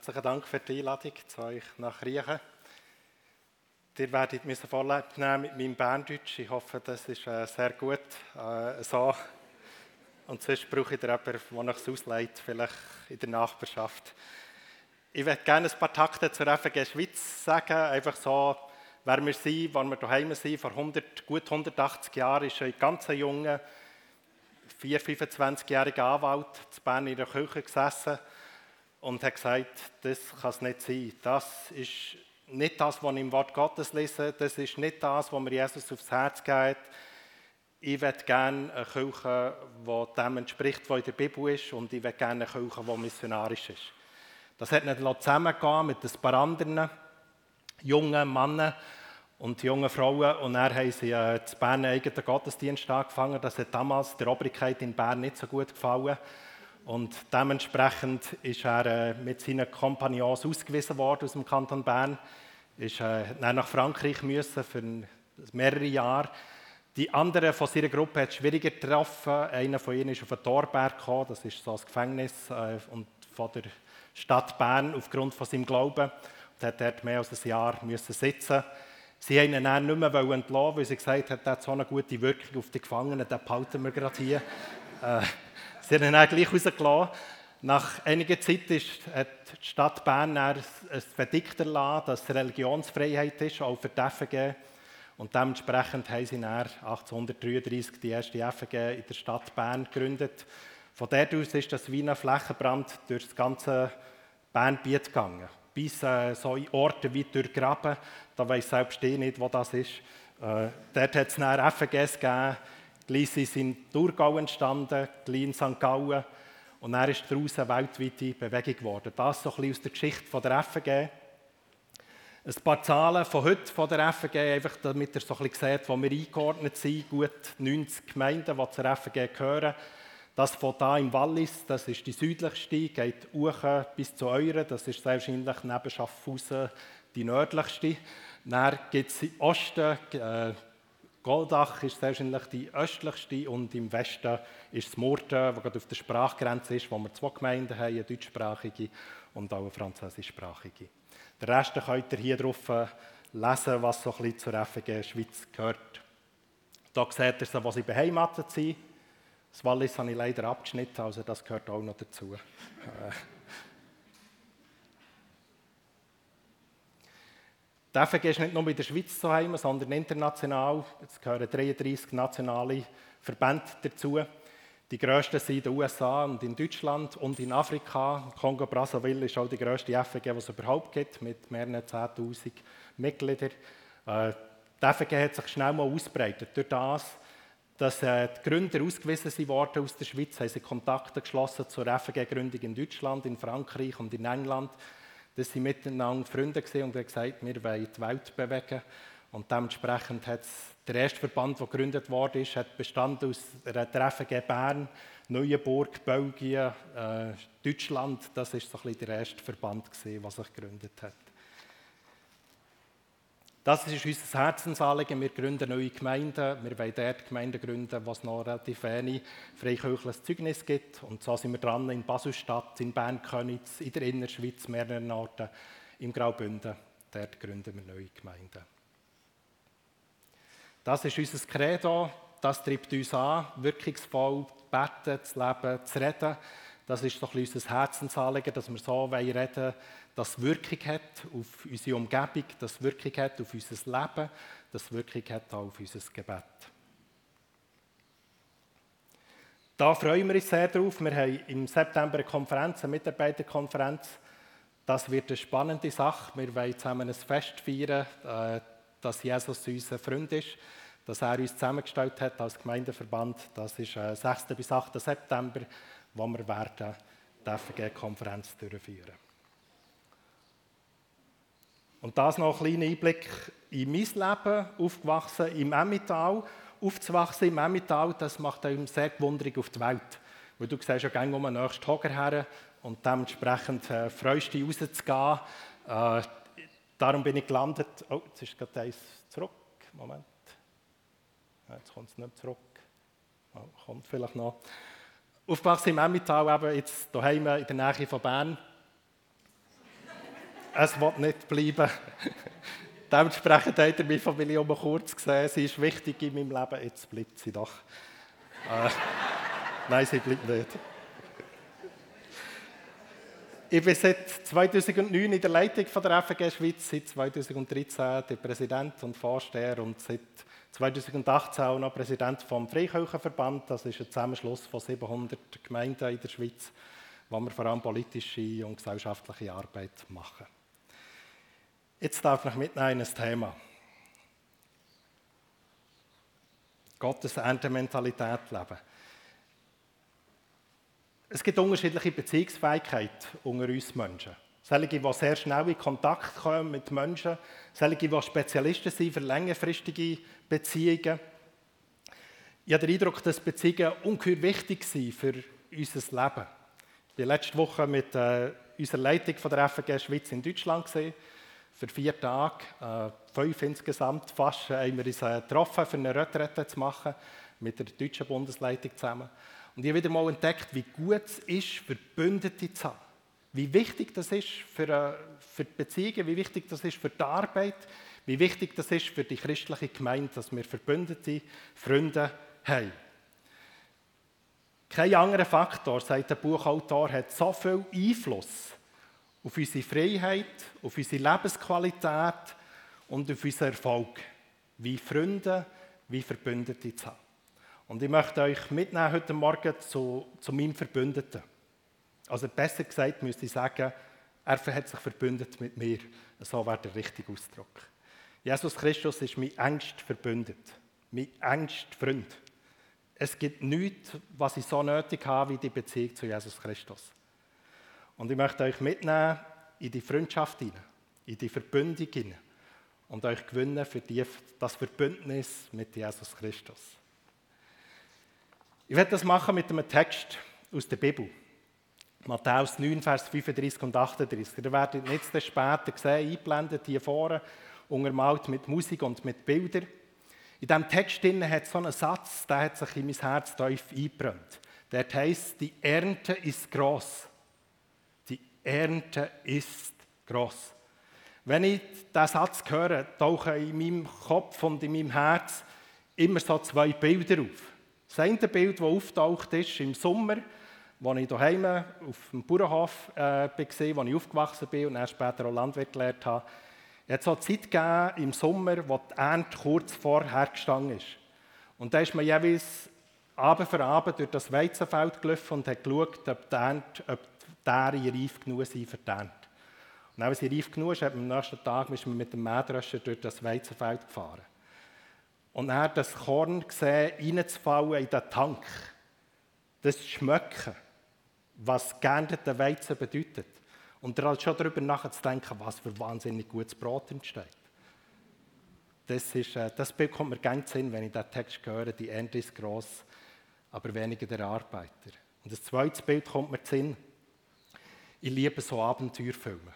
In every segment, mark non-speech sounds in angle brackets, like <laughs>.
Herzlichen Dank für die Einladung zu euch nach Riechen. Ihr werdet mir Vorlieb nehmen mit meinem Berndeutsch. Ich hoffe, das ist äh, sehr gut äh, so. Und sonst brauche ich jemanden, der euch ausleiht, vielleicht in der Nachbarschaft. Ich würde gerne ein paar Takte zur FG Schweiz sagen. Einfach so, wer wir sind, wann wir daheim sind. Vor 100, gut 180 Jahren ist ein ganz junger, 4-, 25-jähriger Anwalt zu Bern in der Kirche gesessen und hat gesagt, das kann es nicht sein. Das ist nicht das, was ich im Wort Gottes lese. Das ist nicht das, was mir Jesus aufs Herz geht. Ich möchte gerne eine Kirche, die dem entspricht, was in der Bibel ist. Und ich möchte gerne eine Kirche, die missionarisch ist. Das hat nicht zusammengegeben mit ein paar anderen jungen Männern und jungen Frauen. Und dann haben sie äh, in Bern einen eigenen Gottesdienst angefangen. Das hat damals der Obrigkeit in Bern nicht so gut gefallen. Und dementsprechend ist er äh, mit seinen Kompagnons ausgewiesen worden aus dem Kanton Bern. Ist äh, nach Frankreich müssen für mehrere Jahre. Die anderen von seiner Gruppe hat es schwieriger getroffen. Einer von ihnen ist auf den Torberg gekommen, das ist so ein Gefängnis äh, und von der Stadt Bern aufgrund von seinem Glauben und hat dort mehr als ein Jahr müssen sitzen. Sie haben ihn dann nicht mehr entlassen, weil sie gesagt hat, er hat so eine gute Wirkung auf die Gefangenen, den behalten wir gerade hier. äh, Sie haben ihn dann gleich rausgelassen. Nach einiger Zeit ist, hat die Stadt Bern ein Verdikt erlassen, dass Religionsfreiheit ist, auch für die FG. Und dementsprechend haben sie dann 1833 die erste FG in der Stadt Bern gegründet. Von dort aus ist das wie ein Flächenbrand durch das ganze Bernbiet gegangen. Bis äh, so Orte wie Durchgraben, da weiß selbst ich nicht, wo das ist. Äh, dort hat es dann FGs gegeben, Gleich sind in Thurgau entstanden, gleich in St. Gallen. Und dann ist daraus eine weltweite Bewegung geworden. Das so ein bisschen aus der Geschichte der FG. Ein paar Zahlen von heute von der FG, einfach damit ihr so ein bisschen seht, wo wir eingeordnet sind. Gut 90 Gemeinden, die zur FG gehören. Das von da im Wallis, das ist die südlichste, geht hoch bis zu Euren. Das ist wahrscheinlich neben Schaffhausen die nördlichste. Dann gibt es im Osten äh, Goldach ist wahrscheinlich die östlichste und im Westen ist Murten, wo gerade auf der Sprachgrenze ist, wo wir zwei Gemeinden haben, eine deutschsprachige und auch eine französischsprachige. Den Rest könnt ihr hier drauf äh, lesen, was so ein bisschen zur FG Schweiz gehört. Hier seht ihr, wo sie beheimatet sind. Das Wallis habe ich leider abgeschnitten, also das gehört auch noch dazu. Die FG ist nicht nur in der Schweiz zu Hause, sondern international. Es gehören 33 nationale Verbände dazu. Die grössten sind in den USA und in Deutschland und in Afrika. Kongo Brazzaville ist auch die grösste FG, die es überhaupt gibt, mit mehreren 10.000 Mitgliedern. Äh, die FG hat sich schnell mal ausbreitet. Durch das, dass äh, die Gründer ausgewiesen wurden aus der Schweiz, haben sie Kontakte geschlossen zur FG-Gründung in Deutschland, in Frankreich und in England dass sie miteinander Freunde waren und haben gesagt, wir wollen die Welt bewegen. Und dementsprechend hat der erste Verband, der gegründet wurde, hat bestanden aus einer Treffen Bern, Neuenburg, Belgien, äh, Deutschland. Das war so ein bisschen der erste Verband, der sich gegründet hat. Das ist unser Herzensanliegen. Wir gründen neue Gemeinden. Wir wollen dort Gemeinden gründen, wo es noch relativ wenig freikirchliches Zeugnis gibt. Und so sind wir dran in Baselstadt, in Bern-Könitz, in der Innerschweiz, mehreren Orten, im Graubünden. Dort gründen wir neue Gemeinden. Das ist unser Credo. Das treibt uns an, wirkungsvoll zu beten, zu leben, zu reden. Das ist doch unser Herzensanliegen, dass wir so reden wollen, das Wirkung hat auf unsere Umgebung, das Wirkung hat auf unser Leben, das Wirkung hat auch auf unser Gebet. Da freuen wir uns sehr drauf. Wir haben im September eine Konferenz, eine Mitarbeiterkonferenz. Das wird eine spannende Sache. Wir wollen zusammen ein Fest feiern, äh, dass Jesus unser Freund ist, dass er uns zusammengestellt hat als Gemeindeverband. Das ist 6. Äh, bis 8. September, wo wir werden die FG-Konferenz durchführen. Und das noch ein kleiner Einblick in mein Leben, aufgewachsen im Emmental. Aufzuwachsen im Emmental, das macht einem sehr gewundrig auf die Welt. Weil du siehst ja gerne um den nächsten Hocker her und dementsprechend äh, freust dich rauszugehen. Äh, darum bin ich gelandet. Oh, jetzt ist gerade eins zurück. Moment. Jetzt kommt es nicht zurück. Oh, kommt vielleicht noch. Aufgewachsen im Emmental, eben jetzt daheim in der Nähe von Bern. es wird nicht bleiben. <laughs> Dementsprechend hat er meine Familie um kurz gesehen. Sie ist wichtig in meinem Leben, jetzt bleibt sie doch. Äh, <laughs> nein, sie bleibt nicht. Ich bin seit 2009 in der Leitung von der FG Schweiz, seit 2013 der Präsident und Vorsteher und seit 2018 auch noch Präsident vom Freikirchenverband. Das ist ein Zusammenschluss von 700 Gemeinden in der Schweiz, wo wir vor allem politische und gesellschaftliche Arbeit machen. Jetzt darf ich mitnehmen in ein Thema. Gottes Erntementalität leben. Es gibt unterschiedliche Beziehungsfähigkeit unter uns Menschen. Solche, die sehr schnell in Kontakt kommen mit Menschen, solche, die Spezialisten sind für längerfristige Beziehungen. Ich habe den Eindruck, dass Beziehungen ungeheuer wichtig sind für unser Leben. Ich war letzte Woche mit äh, unserer Leitung von der FG Schweiz in Deutschland. Gewesen, für vier Tage, äh, fünf insgesamt fast, haben wir uns äh, getroffen, für eine Retrette zu machen, mit der deutschen Bundesleitung zusammen. Und ich habe wieder mal entdeckt, wie gut es ist, Verbündete zu haben. Wie wichtig das ist für, äh, für die Beziehungen, wie wichtig das ist für die Arbeit, wie wichtig das ist für die christliche Gemeinde, dass wir verbündete Freunde haben. Kein anderer Faktor, sagt der Buchautor, hat so viel Einfluss auf unsere Freiheit, auf unsere Lebensqualität und auf unseren Erfolg, wie Freunde, wie Verbündete zu haben. Und ich möchte euch mitnehmen heute Morgen zu, zu meinem Verbündeten. Also besser gesagt müsste ich sagen, er hat sich verbündet mit mir. So wäre der richtige Ausdruck. Jesus Christus ist mein engst verbündet, mein engst Freund. Es gibt nichts, was ich so nötig habe wie die Beziehung zu Jesus Christus. Und ich möchte euch mitnehmen in die Freundschaft hinein, in die Verbündung hinein und euch gewinnen für die, das Verbündnis mit Jesus Christus. Ich werde das machen mit einem Text aus der Bibel. Matthäus 9, Vers 35 und 38. Ihr werdet jetzt später sehen, eingeblendet hier vorne, untermalt mit Musik und mit Bildern. In diesem Text hat so einen Satz, der hat sich in mein Herz tief eingebrannt. Der heißt: Die Ernte ist groß. Ernte ist groß. Wenn ich diesen Satz höre, tauchen in meinem Kopf und in meinem Herz immer so zwei Bilder auf. Das eine Bild, das auftaucht ist im Sommer, als ich daheim auf dem Bauernhof äh, war, wo ich aufgewachsen bin und dann später auch Landwirt gelernt habe. Es hat so eine Zeit gegeben im Sommer, wo die Ernte kurz vorher gestanden ist. Und da ist man jeweils Abend für Abend durch das Weizenfeld gelaufen und hat geschaut, ob die Ernte, ob die Ähren reif genug sind für die Ernte. Und wenn sie reif genug ist, hat man am nächsten Tag mit dem Mähdrescher durch das Weizenfeld gefahren. Und dann das Korn gesehen, reinzufallen in den Tank. Das Schmecken, was geernteter Weizen bedeutet. Und dann halt schon darüber nachzudenken, was für wahnsinnig gutes Brot entsteht. Das, ist, äh, das Bild kommt mir ganz Sinn, wenn ich diesen Text höre, die Ernte ist gross, aber weniger der Arbeiter. Und das zweite Bild kommt mir Sinn. Ich liebe so Abenteuerfilme.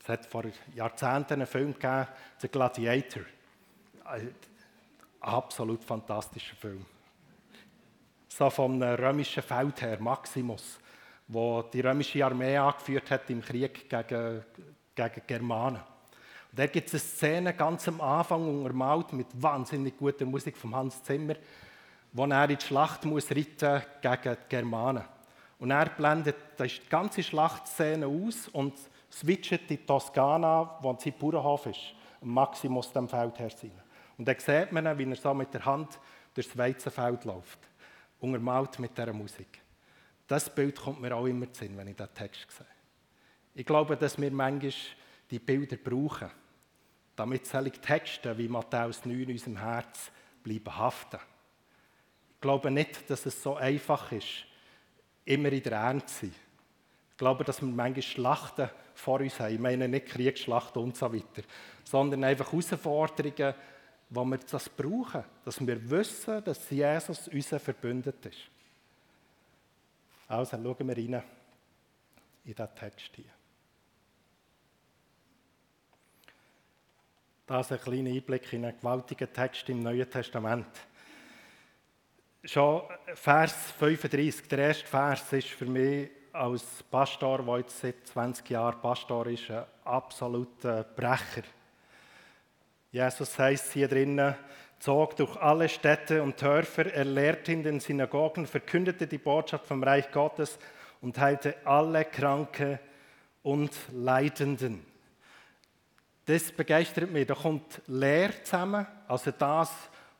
Es hat vor Jahrzehnten einen Film gegeben, The Gladiator. Ein absolut fantastischer Film. So vom römischen Feldherr Maximus, wo die römische Armee angeführt hat im Krieg gegen, gegen Germanen. Und da gibt es eine Szene ganz am Anfang untermalt mit wahnsinnig guter Musik von Hans Zimmer, wo er in die Schlacht muss reiten gegen die Germanen. Und er blendet die ganze Schlachtszene aus und switcht die Toskana, wo sein Bauernhof ist, Maximus dem Feldherr sein. Und dann sieht man, wie er so mit der Hand durchs Weizenfeld läuft, untermalt mit dieser Musik. Das Bild kommt mir auch immer zu Sinn, wenn ich diesen Text sehe. Ich glaube, dass wir manchmal die Bilder brauchen, damit solche Texte wie Matthäus 9 in unserem Herz bleiben haften. Ich glaube nicht, dass es so einfach ist, immer in der Ernte sein. Ich glaube, dass wir manchmal Schlachten vor uns haben. Ich meine nicht Kriegsschlachten und so weiter, sondern einfach Herausforderungen, wo wir das brauchen, dass wir wissen, dass Jesus unser Verbündet ist. Also schauen wir rein in diesen Text hier. Das ist ein kleiner Einblick in einen gewaltigen Text im Neuen Testament schon Vers 35, der erste Vers, ist für mich als Pastor, der jetzt seit 20 Jahren Pastor ist, ein absoluter Brecher. Jesus heißt hier drinnen, zog durch alle Städte und Dörfer, er lehrte in den Synagogen, verkündete die Botschaft vom Reich Gottes und heilte alle Kranke und Leidenden. Das begeistert mich. Da kommt Lehre zusammen, also das,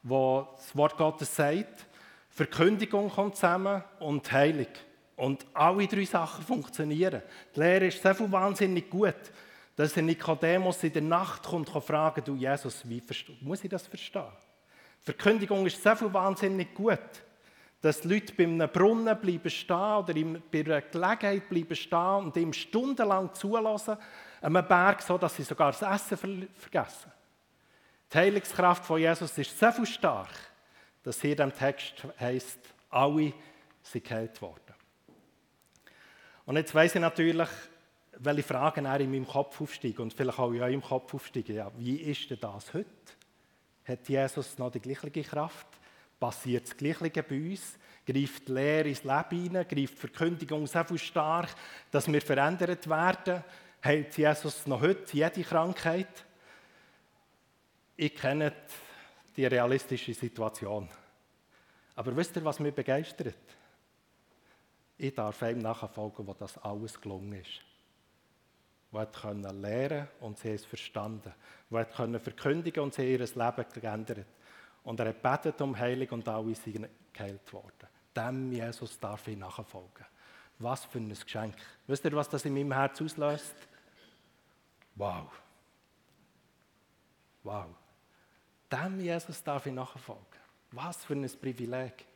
was das Wort Gottes sagt. Verkündigung kommt zusammen und Heilung. Und alle drei Sachen funktionieren. Die Lehre ist so wahnsinnig gut, dass der Nikodemus in der Nacht kommt und fragt, du Jesus, wie muss ich das verstehen? Verkündigung ist so wahnsinnig gut, dass die Leute bei einem Brunnen bleiben stehen oder bei einer Gelegenheit bleiben stehen und ihm stundenlang zulassen, einem Berg, so dass sie sogar das Essen vergessen. Die Heilungskraft von Jesus ist so viel stark, dass hier im Text heißt, alle sind geheilt worden. Und jetzt weiß ich natürlich, welche Fragen er in meinem Kopf aufsteigen und vielleicht auch in eurem Kopf aufsteigen. Ja, wie ist denn das heute? Hat Jesus noch die gleiche Kraft? Passiert das Gleiche bei uns? Greift die Lehre ins Leben hinein? Greift die Verkündigung so stark, dass wir verändert werden? Heilt Jesus noch heute jede Krankheit? Ich kenne die realistische Situation. Aber wisst ihr, was mich begeistert? Ich darf einem nachfolgen, wo das alles gelungen ist. Die können lernen und sie es verstanden. Die können verkündigen und sie ihr Leben geändert. Und er betet um Heilung und alle sind geheilt worden. Dem Jesus darf ich nachfolgen. Was für ein Geschenk. Wisst ihr, was das in meinem Herz auslöst? Wow. Wow. Dem Jesus darf ich nachfolgen. Was für ein Privileg.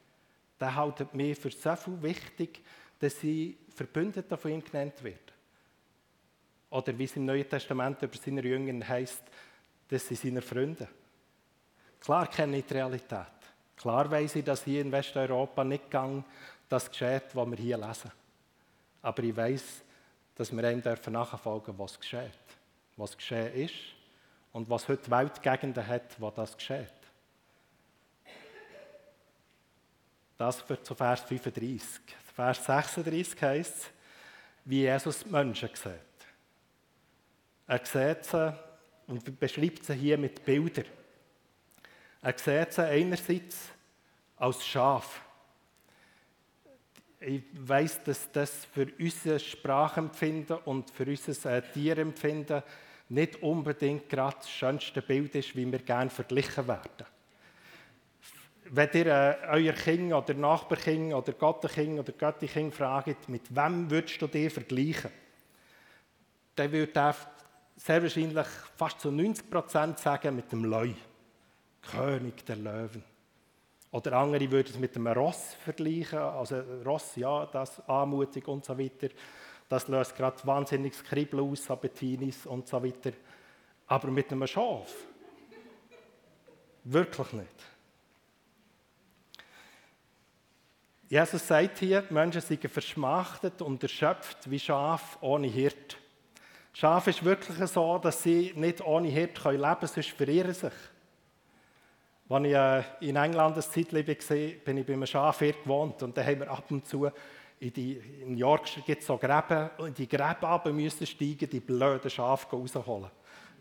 Der hält mir für so viel wichtig, dass sie Verbündete von ihm genannt werden. Oder wie es im Neuen Testament über seine Jünger heißt, dass sie seine Freunde. Klar kenne ich die Realität. Klar weiß ich, dass hier in Westeuropa nicht gang das geschieht, was wir hier lesen. Aber ich weiß, dass wir nachfolgen dürfen, was geschieht. Was geschehen ist und was heute Weltgegenden hat, wo das geschieht. Das für zu Vers 35. Vers 36 heißt wie Jesus die Menschen sieht. Er sieht sie und beschreibt sie hier mit Bildern. Er sieht sie einerseits als Schaf. Ich weiß, dass das für unser Sprachempfinden und für unser äh, Tierempfinden nicht unbedingt gerade das schönste Bild ist, wie wir gerne verglichen werden wenn ihr äh, euer Kind oder Nachbarkind oder Gattenkind oder Göttikind fragt, mit wem würdest du dich vergleichen? Dann würde er sehr wahrscheinlich fast zu 90 Prozent sagen, mit dem Leu, König der Löwen. Oder andere würden es mit einem Ross vergleichen, also Ross, ja, das anmutig und so weiter. Das löst gerade wahnsinniges Kribbel aus, Appetinis und so weiter. Aber mit einem Schaf? Wirklich nicht. Jesus sagt hier, Menschen sind verschmachtet und erschöpft wie Schaf ohne Hirt. Schaf ist wirklich so, dass sie nicht ohne Hirt leben können, sonst verirren sich. Als ich äh, in England eine Zeit war, bin ich bei einem Schafhirt gewohnt und da haben wir ab und zu in, die, in York gibt es so Gräben, und in die Gräben müssen steigen, die blöden Schafe rausholen,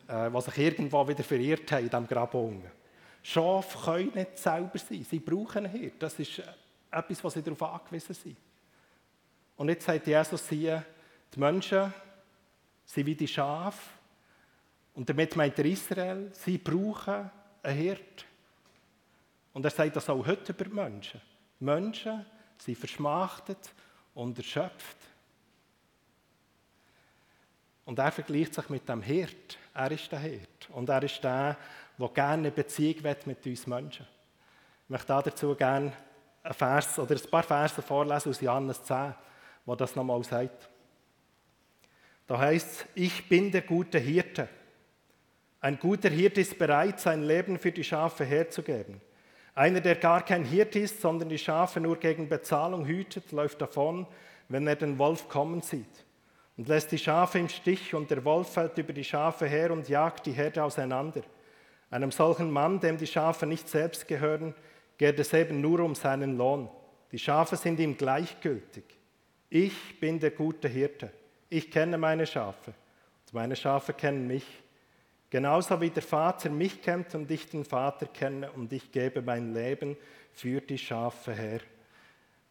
äh, die sich irgendwo wieder verirrt haben in diesem Graben. Schafe können nicht selber sein, sie brauchen einen Hirt. Das ist etwas, was sie darauf angewiesen sind. Und jetzt sagt Jesus hier, die Menschen sind wie die Schafe. Und damit meint er Israel, sie brauchen einen Hirt. Und er sagt das auch heute über die Menschen. Die Menschen sind verschmachtet und erschöpft. Und er vergleicht sich mit dem Hirt. Er ist der Hirt. Und er ist der, der gerne eine Beziehung mit uns Menschen. Ich möchte dazu gerne ein Vers oder ein paar Verse vorlesen aus Johannes 10, wo das nochmal sagt. Da heißt es, ich bin der gute Hirte. Ein guter Hirte ist bereit, sein Leben für die Schafe herzugeben. Einer, der gar kein Hirte ist, sondern die Schafe nur gegen Bezahlung hütet, läuft davon, wenn er den Wolf kommen sieht und lässt die Schafe im Stich und der Wolf fällt über die Schafe her und jagt die Herde auseinander. Einem solchen Mann, dem die Schafe nicht selbst gehören, geht es eben nur um seinen Lohn. Die Schafe sind ihm gleichgültig. Ich bin der gute Hirte. Ich kenne meine Schafe. Und meine Schafe kennen mich. Genauso wie der Vater mich kennt und ich den Vater kenne und ich gebe mein Leben für die Schafe her.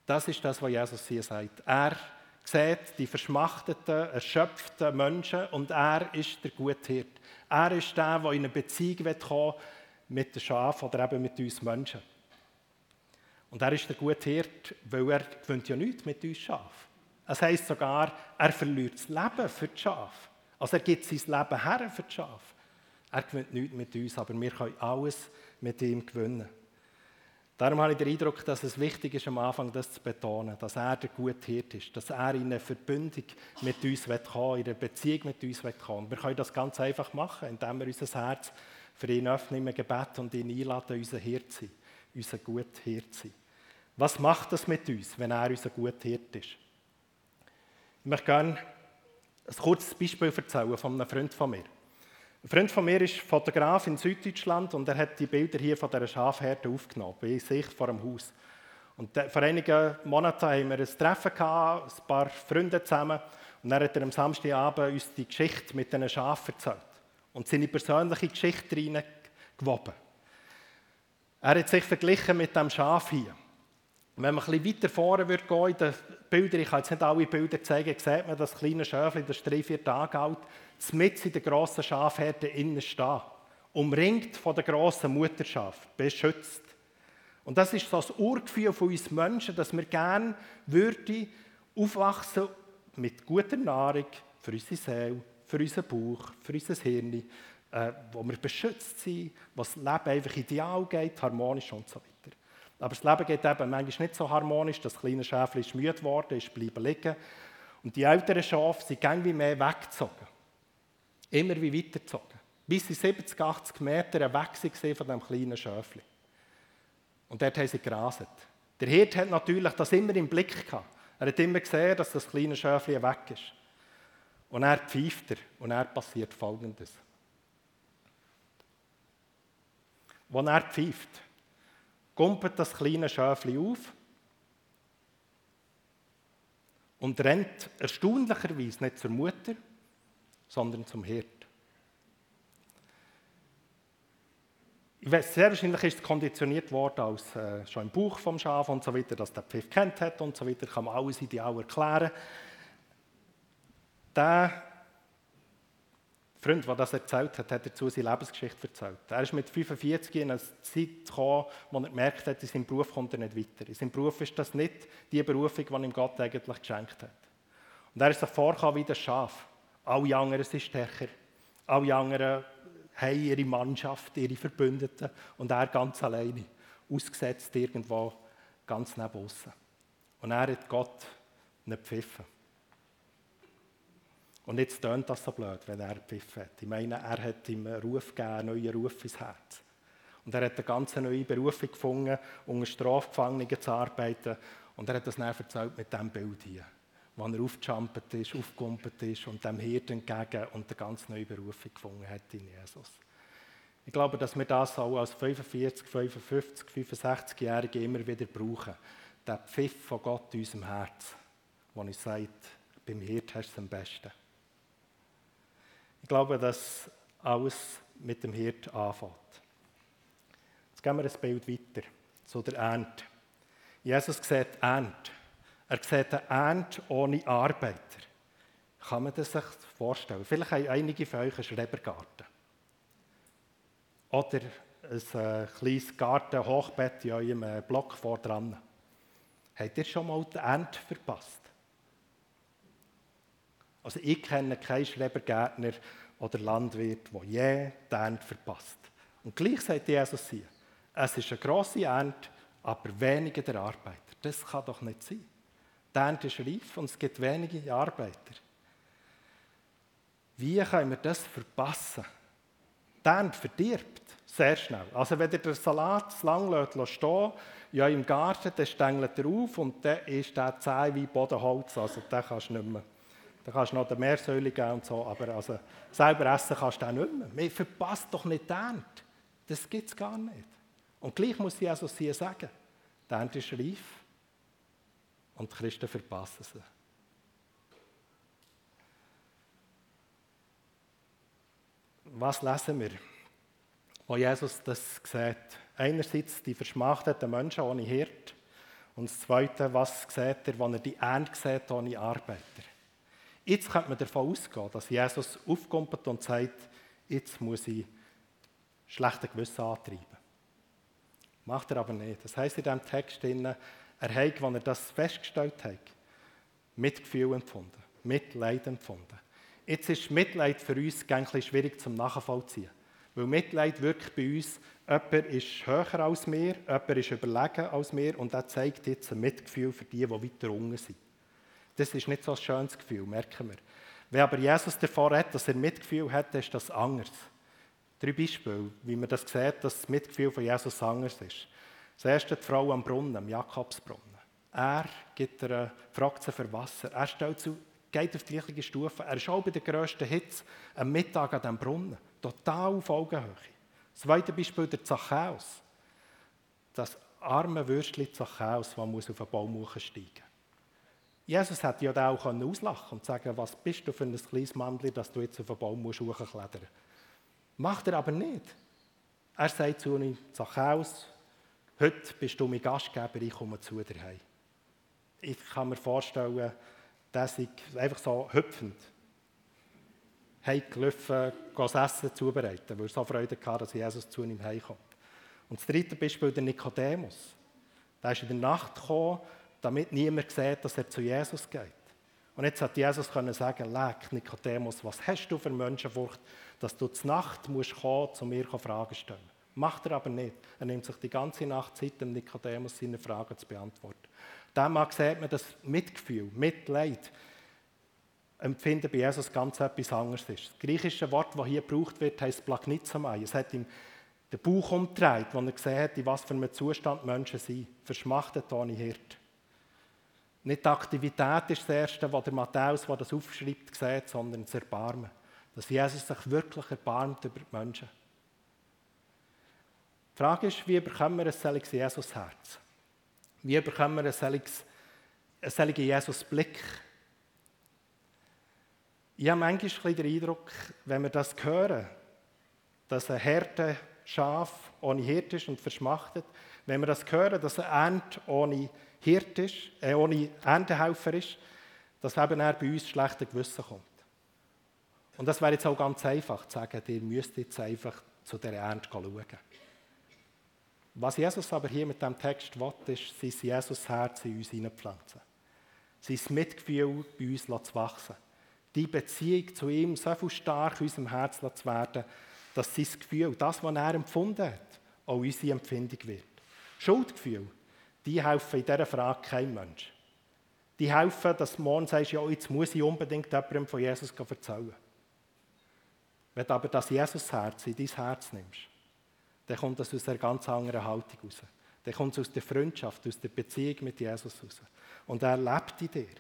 Das ist das, was Jesus hier sagt. Er sieht die verschmachteten, erschöpften Menschen und er ist der gute Hirte. Er ist der, der in eine Beziehung kommen mit den Schafen oder eben mit uns Menschen. Und er ist der gute Hirte, weil er gewinnt ja nichts mit uns Schafen. Es heisst sogar, er verliert das Leben für die Schafe. Also er gibt sein Leben her für die Schafe. Er gewinnt nichts mit uns, aber wir können alles mit ihm gewinnen. Darum habe ich den Eindruck, dass es wichtig ist, am Anfang das zu betonen, dass er der gute Hirt ist, dass er in eine Verbindung mit uns kommen in eine Beziehung mit uns kommen Wir können das ganz einfach machen, indem wir unser Herz für ihn öffnen im Gebet und ihn einladen, unser Hirt zu sein, unser guter Hirt zu sein. Was macht das mit uns, wenn er unser guter Hirt ist? Ich möchte gerne ein kurzes Beispiel erzählen von einem Freund von mir. Ein Freund von mir ist Fotograf in Süddeutschland und er hat die Bilder hier von dieser Schafherde aufgenommen, bei sich vor dem Haus. Und vor einigen Monaten haben wir ein Treffen gehabt, ein paar Freunde zusammen. Und dann hat er am Samstagabend uns die Geschichte mit diesen Schafen erzählt und seine persönliche Geschichte reingewoben. Er hat sich verglichen mit dem Schaf hier. Wenn man ein bisschen weiter vorne würde gehen in den ich kann jetzt nicht alle Bilder zeigen, sieht man das kleine Schäfchen, das ist drei, vier Tage alt, mitten in der grossen Schafherde innen stehen, umringt von der grossen Mutterschaft, beschützt. Und das ist so das Urgefühl von uns Menschen, dass wir gerne würden aufwachsen mit guter Nahrung für unsere Seele, für unseren Bauch, für unser Hirn, äh, wo wir beschützt sind, wo das Leben einfach ideal geht, harmonisch und so weiter. Aber das Leben geht eben manchmal nicht so harmonisch. Das kleine Schäfchen ist müde geworden, ist bleiben liegen. Und die älteren Schafe sind irgendwie mehr weggezogen. Immer wie weitergezogen. Bis sie 70, 80 Meter weg waren von diesem kleinen Schäfchen. Und dort haben sie gerastet. Der Hirt hat natürlich das immer im Blick gehabt. Er hat immer gesehen, dass das kleine Schäfchen weg ist. Und er pfeift er und er passiert Folgendes. Als er pfeift, kumpelt das kleine Schäfchen auf und rennt erstaunlicherweise nicht zur Mutter, sondern zum Hirt. Ich weiß, sehr wahrscheinlich ist es konditioniert worden, als äh, schon im Bauch vom Schaf und so weiter, dass der Pfiff kennt hat und so weiter, kann man alles ideal erklären. Der Freund, der das erzählt hat, hat dazu seine Lebensgeschichte erzählt. Er ist mit 45 in eine Zeit gekommen, wo er gemerkt hat, in seinem Beruf kommt er nicht weiter. In seinem Beruf ist das nicht die Berufung, die ihm Gott eigentlich geschenkt hat. Und er ist sich vorgekommen wie das Schaf. Alle anderen sind stärker. Alle anderen haben ihre Mannschaft, ihre Verbündeten und er ganz alleine, ausgesetzt irgendwo ganz neben außen. Und er hat Gott nicht pfiffen. Und jetzt tönt das so blöd, wenn er pfiffen hat. Ich meine, er hat ihm einen Ruf gegeben, einen neuen Ruf ins Herz. Und er hat eine ganz neue Berufung gefunden, unter Strafgefangenen zu arbeiten. Und er hat das dann erzählt mit diesem Bild hier wo er aufgejumpt ist, aufgekumpelt ist und dem Hirten entgegen und eine ganz neue Berufung gefunden hat in Jesus. Ich glaube, dass wir das auch als 45, 55, 65-Jährige immer wieder brauchen. Der Pfiff von Gott in unserem Herz, wo uns sagt, beim Hirt hast du es am besten. Ich glaube, dass alles mit dem Hirt anfängt. Jetzt gehen wir ein Bild weiter zu der Ernte. Jesus sieht Ernte. Er sieht eine Ernte ohne Arbeiter. Kann man das sich vorstellen? Vielleicht haben einige von euch einen Schrebergarten. Oder ein äh, kleines Gartenhochbett in eurem äh, Block vor dran. Habt ihr schon mal die Ernte verpasst? Also ich kenne keinen Schrebergärtner oder Landwirt, der je die Ernte verpasst. Und gleich sagt Jesus hier, es ist eine grosse Ernte, aber weniger der Arbeiter. Das kann doch nicht sein. Die Ernte ist reif und es gibt wenige Arbeiter. Wie können wir das verpassen? Die Ernte verdirbt sehr schnell. Also wenn ihr den Salat zu lange stehen ja im Garten, dann stängelt er auf und dann ist der zäh wie Bodenholz. Also den kannst du nicht mehr. Da kannst du noch den Meersäule geben und so, aber also, selber essen kannst du auch nicht mehr. Man verpasst doch nicht die Ernte. Das gibt es gar nicht. Und gleich muss Jesus sie sagen, die Ernte ist reif und die Christen verpassen sie. Was lesen wir? Wo Jesus das sieht, einerseits die verschmachteten Menschen ohne Hirte und das Zweite, was sieht er, wenn er die Ernte sieht ohne Arbeiter? Jetzt könnte man davon ausgehen, dass Jesus aufkommt und sagt, jetzt muss ich schlechte Gewissen antreiben. Macht er aber nicht. Das heißt in diesem Text, er hat, wenn er das festgestellt hat, Mitgefühl empfunden, Mitleid empfunden. Jetzt ist Mitleid für uns gängig schwierig zum Nachvollziehen. Weil Mitleid wirkt bei uns, jemand ist höher als mir, jemand ist überlegen als mir und er zeigt jetzt ein Mitgefühl für die, die weiter unten sind. Das ist nicht so ein schönes Gefühl, merken wir. Wenn aber Jesus davor hat, dass er Mitgefühl hat, ist das anders. Drei Beispiele, wie man das sieht, dass das Mitgefühl von Jesus anders ist. Das erste die Frau am Brunnen, am Jakobsbrunnen. Er gibt ihr, fragt sie für Wasser. Er stellt zu, geht auf die gleiche Stufe. Er ist auch bei der grössten Hitze am Mittag an diesem Brunnen. Total auf Augenhöhe. Das zweite Beispiel der Zachäus. Das arme Würstchen Zachäus, das muss auf einen Baum steigen Jesus hätte ja auch auslachen und sagen was bist du für ein kleines Mandel, dass du jetzt auf einen Baum musst Macht er aber nicht. Er sagt zu ihm, Zachäus, heute bist du mein Gastgeber, ich komme zu dir heim. Ich kann mir vorstellen, dass ich einfach so hüpfend heimgelaufen, das Essen zubereiten, weil er so Freude hatte, dass Jesus zu ihm heimkommt. Und das dritte Beispiel der Nikodemus. Der ist in der Nacht gekommen, damit niemand sieht, dass er zu Jesus geht. Und jetzt hat Jesus können sagen, leck, Nikodemus, was hast du für Menschenfurcht, dass du zur Nacht musst kommen, zu mir Fragen stellen. Macht er aber nicht. Er nimmt sich die ganze Nacht Zeit, dem Nikodemus seine Fragen zu beantworten. Dem sieht man das Mitgefühl, Mitleid, empfinden bei Jesus ganz etwas anderes ist. Das griechische Wort, das hier gebraucht wird, heißt Plagnizomai. Es hat ihm den Bauch umgedreht, wo er gesehen hat, in was für einem Zustand Menschen sind. Verschmachtet ohne Hirt. Nicht die Aktivität ist das Erste, was der Matthäus, der das aufschreibt, sieht, sondern das Erbarmen. Dass Jesus sich wirklich erbarmt über die Menschen. Die Frage ist, wie bekommen wir ein seliges Jesus-Herz? Wie bekommen wir einen seligen Jesus-Blick? Ich habe manchmal den Eindruck, wenn wir das hören, dass ein Härte Schaf ohne Hirt ist und verschmachtet, wenn wir das hören, dass ein Ernte ohne Hirt ist, äh, ohne Erntehelfer ist, dass eben er bei uns schlechter Gewissen kommt. Und das wäre jetzt auch ganz einfach zu sagen, ihr müsst jetzt einfach zu dieser Ernte schauen. Was Jesus aber hier mit dem Text will, ist, sein Jesus-Herz in uns hineinpflanzen. Sein Mitgefühl bei uns zu wachsen. Die Beziehung zu ihm so viel stark in unserem Herz zu werden, dass sein Gefühl, das, was er empfunden hat, auch unsere Empfindung wird. Schuldgefühl, die helfen in dieser Frage kein Mensch. Die helfen, dass du morgen sagst, ja, jetzt muss ich unbedingt jemandem von Jesus erzählen. Wenn du aber das Jesus-Herz in dein Herz nimmst, dann kommt das aus einer ganz anderen Haltung raus. Dann kommt es aus der Freundschaft, aus der Beziehung mit Jesus raus. Und er lebt in dir.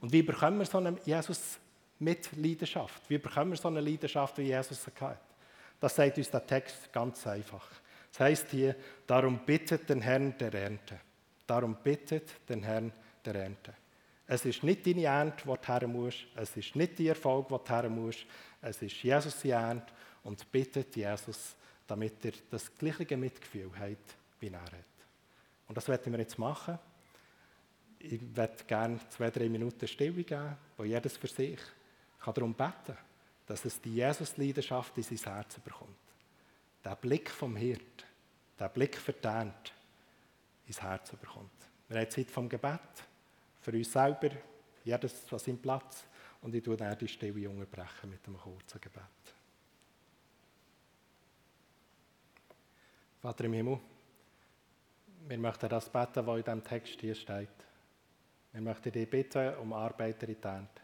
Und wie bekommen wir so eine Jesus mit Leidenschaft? Wie bekommen wir so eine Leidenschaft, wie Jesus sie hat? Das sagt uns der Text ganz einfach. Das heißt hier, darum bittet den Herrn der Ernte. Darum bittet den Herrn der Ernte. Es ist nicht deine Ernte, die du her musst. Es ist nicht dein Erfolg, den du her musst. Es ist Jesus die Ernte und bittet Jesus, damit er das gleiche Mitgefühl hat, wie er hat. Und das werden wir jetzt machen. Ich werde gerne zwei, drei Minuten Stille geben, wo jedes für sich kann darum beten dass es die Jesus-Leidenschaft in sein Herz bekommt. Der Blick vom Hirt, der Blick für die Ernte ins Herz bekommt. Wir haben Zeit vom Gebet für uns selber, jedes an seinem Platz. Und ich tue dann die Stille unterbrechen mit einem kurzen Gebet. Vater im Himmel, wir möchten das beten, was in diesem Text hier steht. Wir möchten dich bitten um Arbeiter in die Ernte.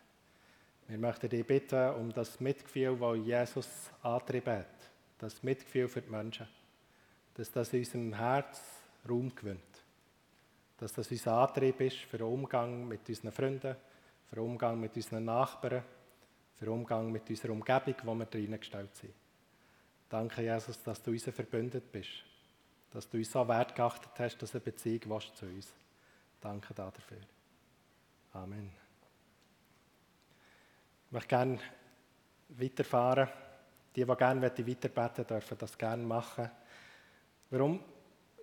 Wir möchten dich bitten um das Mitgefühl, das Jesus antrieben hat. Das Mitgefühl für die Menschen. Dass das unserem Herz Raum gewinnt. Dass das unser Antrieb ist für den Umgang mit unseren Freunden, für den Umgang mit unseren Nachbarn, für den Umgang mit unserer Umgebung, wo wir drinnen gestellt sind. Danke, Jesus, dass du unser Verbündet bist. Dass du uns so wertgeachtet hast, dass eine Beziehung zu uns. Danke dafür. Amen. Ich möchte gerne weiterfahren. Die, die gerne weiterbeten dürfen das gerne machen. Warum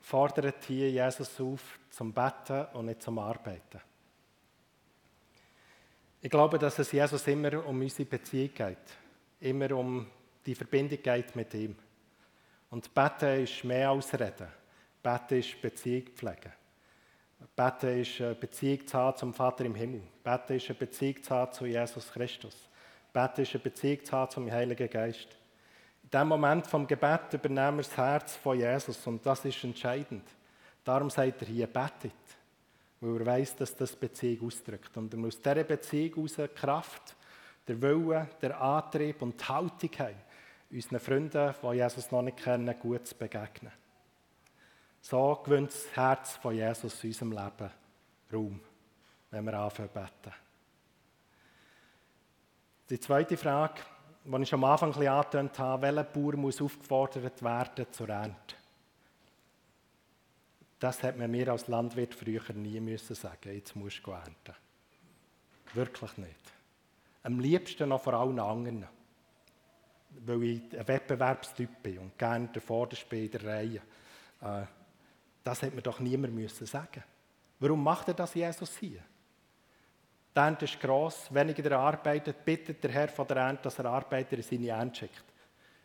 fordert hier Jesus auf zum Betten und nicht zum Arbeiten? Ich glaube, dass es Jesus immer um unsere Beziehung geht. Immer um die Verbindung geht mit ihm. Und Beten ist mehr als Reden. Beten ist Beziehung pflegen. Beten ist eine Beziehung zu haben zum Vater im Himmel. Beten ist eine Beziehung zu haben zu Jesus Christus. Beten ist eine Beziehung zu haben zum Heiligen Geist. In diesem Moment vom Gebet übernehmen wir das Herz von Jesus und das ist entscheidend. Darum sagt er hier, betet. Weil er weiß, dass das Beziehung ausdrückt. Und er aus dieser Beziehung heraus Kraft, der Wille, der Antrieb und die Haltung haben, unseren Freunden, die Jesus noch nicht kennen, gut zu begegnen. So gewinnt das Herz von Jesus in unserem Leben Raum, wenn wir anfangen zu beten. Die zweite Frage, die ich am Anfang ein angetönt habe, welcher Bauer muss aufgefordert werden zur Ernte? Das hat man mir als Landwirt früher nie müssen sagen, jetzt musst du ernten. Wirklich nicht. Am liebsten noch vor allen anderen. Weil ich ein Wettbewerbstyp bin und gerne der Vorderste in der Reihe. Äh, das hat mir doch niemand müssen sagen. Warum macht er das Jesus hier? Die Ernte ist gross, weniger er arbeitet, bittet der Herr von der Ernte, dass er Arbeiter in seine Ernte schickt.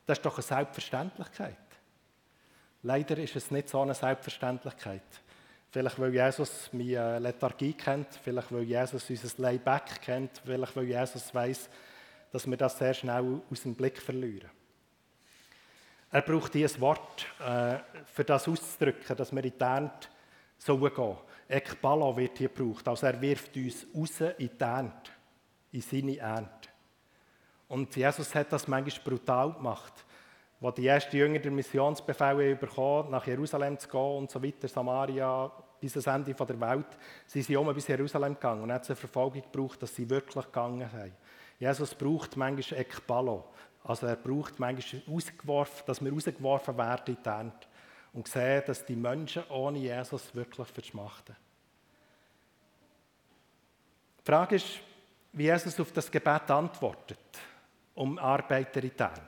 Das ist doch eine Selbstverständlichkeit. Leider ist es nicht so eine Selbstverständlichkeit. Vielleicht, weil Jesus meine Lethargie kennt, vielleicht, weil Jesus unser Layback kennt, vielleicht, weil Jesus weiß, dass wir das sehr schnell aus dem Blick verlieren. Er braucht ein Wort, äh, für das auszudrücken, dass wir in die Ernte so gehen. Ekbalo wird hier gebraucht. Also er wirft uns raus in die Ernte, in seine Ernte. Und Jesus hat das manchmal brutal gemacht wo die ersten Jünger den Missionsbefehl bekommen nach Jerusalem zu gehen und so weiter, Samaria, bis ans Ende der Welt, sind sie um bis Jerusalem gegangen und hat eine Verfolgung gebraucht, dass sie wirklich gegangen sind. Jesus braucht manchmal Ekbalo, also er braucht manchmal dass wir rausgeworfen werden in die Ernte und sehen, dass die Menschen ohne Jesus wirklich verschmachten. Die Frage ist, wie Jesus auf das Gebet antwortet, um Arbeiter in die Ernte.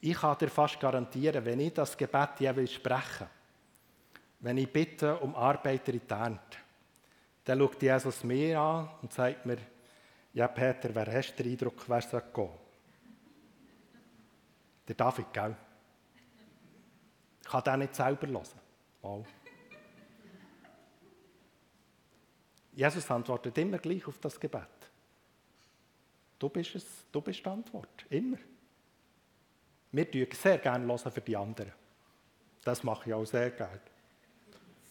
Ich kann dir fast garantieren, wenn ich das Gebet jeweils spreche, wenn ich bitte um Arbeiter in die Ernte, dann schaut Jesus mir an und sagt mir, ja Peter, wer hast den Eindruck, wer soll gehen? Der David, gell? Ich kann den nicht selber hören. Mal. Jesus antwortet immer gleich auf das Gebet. Du bist es, du bist die Antwort. Immer. Wir hören sehr gerne für die anderen. Das mache ich auch sehr gerne.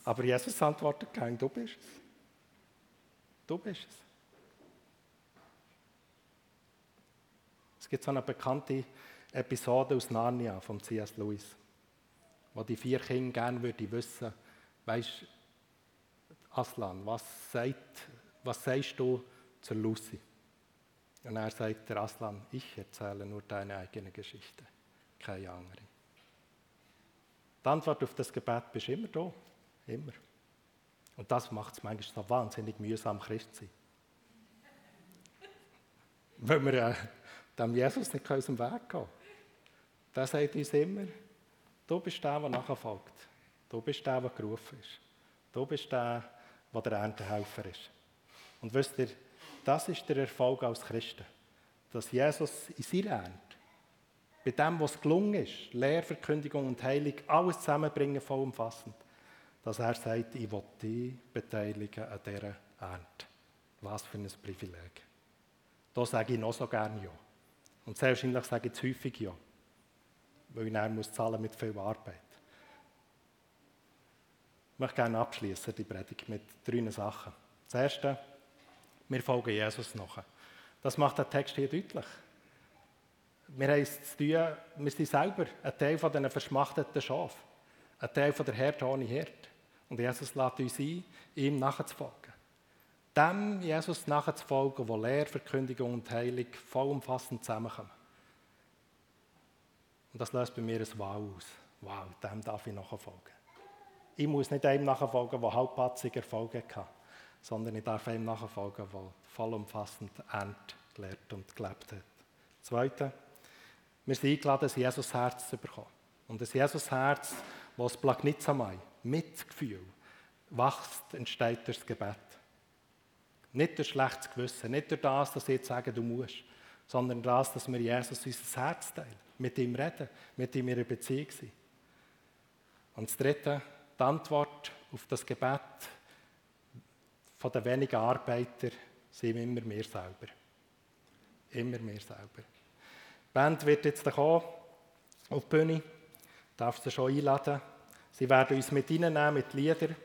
Aber Jesus antwortet kein, du bist es. Du bist es. Es gibt so eine bekannte Episode aus Narnia von C.S. Lewis, wo die vier Kinder gerne würden wissen, weißt Aslan, was, sagt, was sagst du zur Lucy? Und er sagt der Aslan, ich erzähle nur deine eigene Geschichte keine andere. Die Antwort auf das Gebet ist immer da. Immer. Und das macht es manchmal so wahnsinnig mühsam, Christ zu sein. Weil wir äh, dem Jesus nicht aus dem Weg gehen Der sagt uns immer, du bist der, der nachfolgt. Du bist der, der gerufen ist. Du bist der, der der Erntehelfer ist. Und wisst ihr, das ist der Erfolg als Christen. Dass Jesus in seiner Ernte bei dem, was gelungen ist, Lehrverkündigung und Heilung, alles zusammenbringen, vollumfassend, dass er sagt, ich will dich beteiligen an dieser Ernte. Was für ein Privileg. Da sage ich noch so gerne ja. Und sehr wahrscheinlich sage ich zu häufig ja. Weil ich dann muss zahlen mit viel Arbeit. Ich möchte gerne abschließen, die Predigt, mit drei Sachen. Das erste, wir folgen Jesus nach. Das macht der Text hier deutlich. Wir haben es zu tun, wir sind selber ein Teil von diesen verschmachteten Schafen. Ein Teil von der Herde ohne Herd. Und Jesus lädt uns ein, ihm nachzufolgen. Dem Jesus nachzufolgen, wo Lehre, Verkündigung und Heilung vollumfassend zusammenkommen. Und das löst bei mir ein Wow aus. Wow, dem darf ich nachfolgen. Ich muss nicht einem nachfolgen, der halbpatzig Erfolg hatte, sondern ich darf einem nachfolgen, der vollumfassend Ernte gelehrt und gelebt hat. Zweitens, Wir sind eingeladen, ein Jesus-Herz zu bekommen. Und ein Jesus-Herz, das Plagnitsamai, Mitgefühl, wächst, entsteht durch das Gebet. Nicht durch schlechtes Gewissen, nicht durch das, dass ich jetzt sage, du musst, sondern das, dass wir Jesus unser Herz teilen, mit ihm reden, mit ihm in einer Beziehung sind. Und das Dritte, die Antwort auf das Gebet von den wenigen Arbeitern sind immer wir selber. Immer wir selber. Die Band wird jetzt kommen auf die Bühne, darf sie schon einladen. Sie werden uns mit reinnehmen mit Liedern,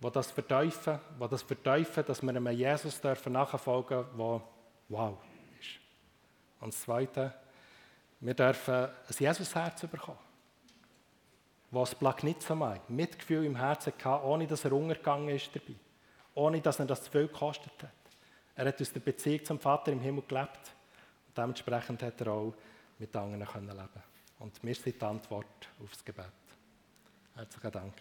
die das verteufeln, die das verteufeln, dass wir einem Jesus dürfen nachfolgen dürfen, der wow ist. Und das Zweite, wir dürfen ein Jesus-Herz bekommen, was Plagnitsamai Mitgefühl im Herzen hatte, ohne dass er untergegangen ist dabei, ohne dass er das zu viel gekostet hat. Er hat aus der Beziehung zum Vater im Himmel gelebt und dementsprechend hat er auch mit anderen leben können Und wir sind die Antwort auf das Gebet. Herzlichen Dank.